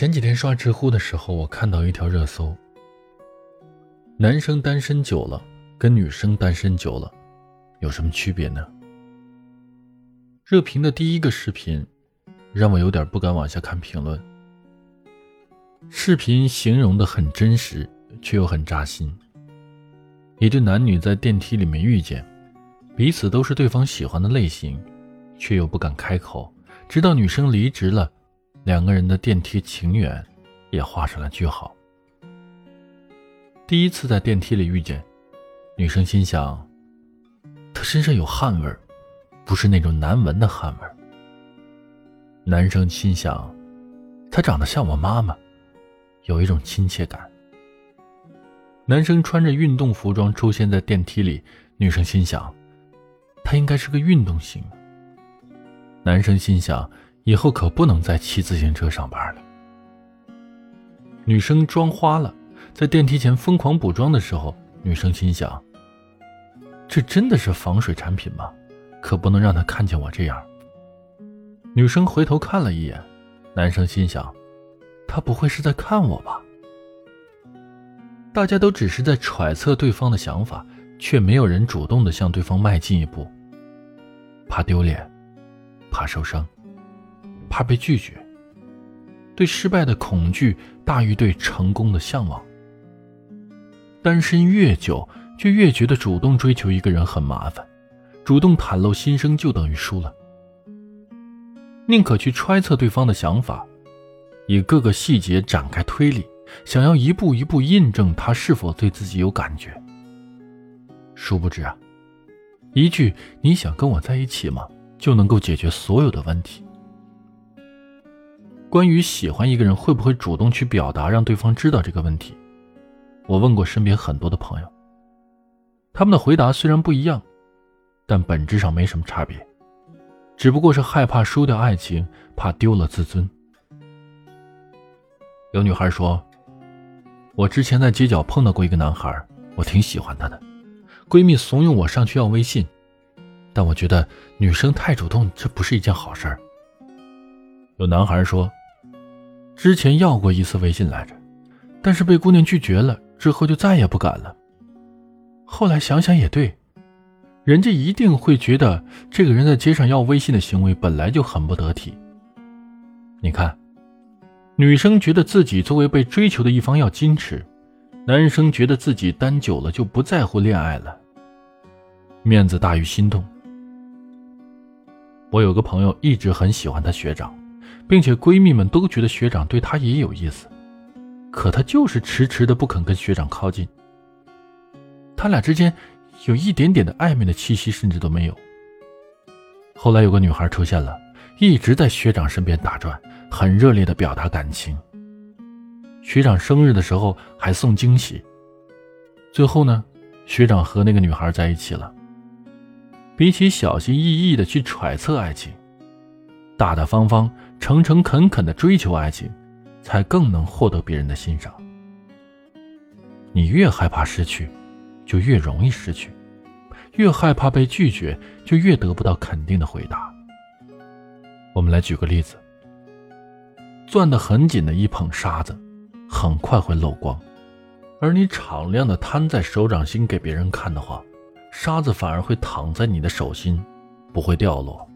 前几天刷知乎的时候，我看到一条热搜：男生单身久了，跟女生单身久了，有什么区别呢？热评的第一个视频，让我有点不敢往下看评论。视频形容的很真实，却又很扎心。一对男女在电梯里面遇见，彼此都是对方喜欢的类型，却又不敢开口，直到女生离职了。两个人的电梯情缘也画上了句号。第一次在电梯里遇见，女生心想，他身上有汗味儿，不是那种难闻的汗味儿。男生心想，他长得像我妈妈，有一种亲切感。男生穿着运动服装出现在电梯里，女生心想，他应该是个运动型。男生心想。以后可不能再骑自行车上班了。女生妆花了，在电梯前疯狂补妆的时候，女生心想：这真的是防水产品吗？可不能让他看见我这样。女生回头看了一眼，男生心想：他不会是在看我吧？大家都只是在揣测对方的想法，却没有人主动的向对方迈进一步，怕丢脸，怕受伤。怕被拒绝，对失败的恐惧大于对成功的向往。单身越久，就越觉得主动追求一个人很麻烦，主动袒露心声就等于输了。宁可去揣测对方的想法，以各个细节展开推理，想要一步一步印证他是否对自己有感觉。殊不知啊，一句“你想跟我在一起吗”就能够解决所有的问题。关于喜欢一个人会不会主动去表达，让对方知道这个问题，我问过身边很多的朋友，他们的回答虽然不一样，但本质上没什么差别，只不过是害怕输掉爱情，怕丢了自尊。有女孩说：“我之前在街角碰到过一个男孩，我挺喜欢他的，闺蜜怂恿我上去要微信，但我觉得女生太主动，这不是一件好事儿。”有男孩说。之前要过一次微信来着，但是被姑娘拒绝了，之后就再也不敢了。后来想想也对，人家一定会觉得这个人在街上要微信的行为本来就很不得体。你看，女生觉得自己作为被追求的一方要矜持，男生觉得自己单久了就不在乎恋爱了，面子大于心动。我有个朋友一直很喜欢他学长。并且闺蜜们都觉得学长对她也有意思，可她就是迟迟的不肯跟学长靠近。他俩之间有一点点的暧昧的气息，甚至都没有。后来有个女孩出现了，一直在学长身边打转，很热烈的表达感情。学长生日的时候还送惊喜。最后呢，学长和那个女孩在一起了。比起小心翼翼的去揣测爱情，大大方方。诚诚恳恳的追求爱情，才更能获得别人的欣赏。你越害怕失去，就越容易失去；越害怕被拒绝，就越得不到肯定的回答。我们来举个例子：攥得很紧的一捧沙子，很快会漏光；而你敞亮的摊在手掌心给别人看的话，沙子反而会躺在你的手心，不会掉落。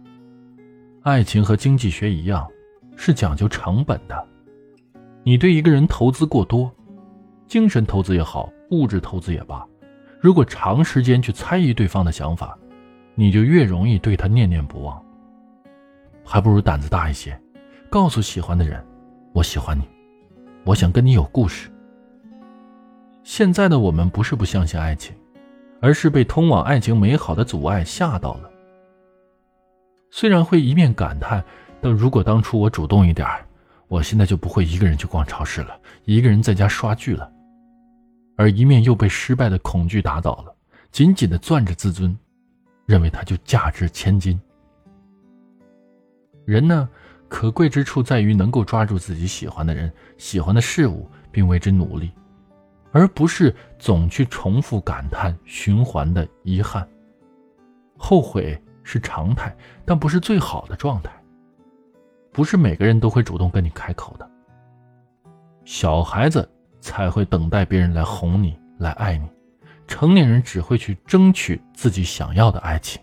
爱情和经济学一样。是讲究成本的，你对一个人投资过多，精神投资也好，物质投资也罢，如果长时间去猜疑对方的想法，你就越容易对他念念不忘。还不如胆子大一些，告诉喜欢的人，我喜欢你，我想跟你有故事。现在的我们不是不相信爱情，而是被通往爱情美好的阻碍吓到了。虽然会一面感叹。但如果当初我主动一点我现在就不会一个人去逛超市了，一个人在家刷剧了。而一面又被失败的恐惧打倒了，紧紧的攥着自尊，认为它就价值千金。人呢，可贵之处在于能够抓住自己喜欢的人、喜欢的事物，并为之努力，而不是总去重复感叹、循环的遗憾。后悔是常态，但不是最好的状态。不是每个人都会主动跟你开口的，小孩子才会等待别人来哄你、来爱你，成年人只会去争取自己想要的爱情。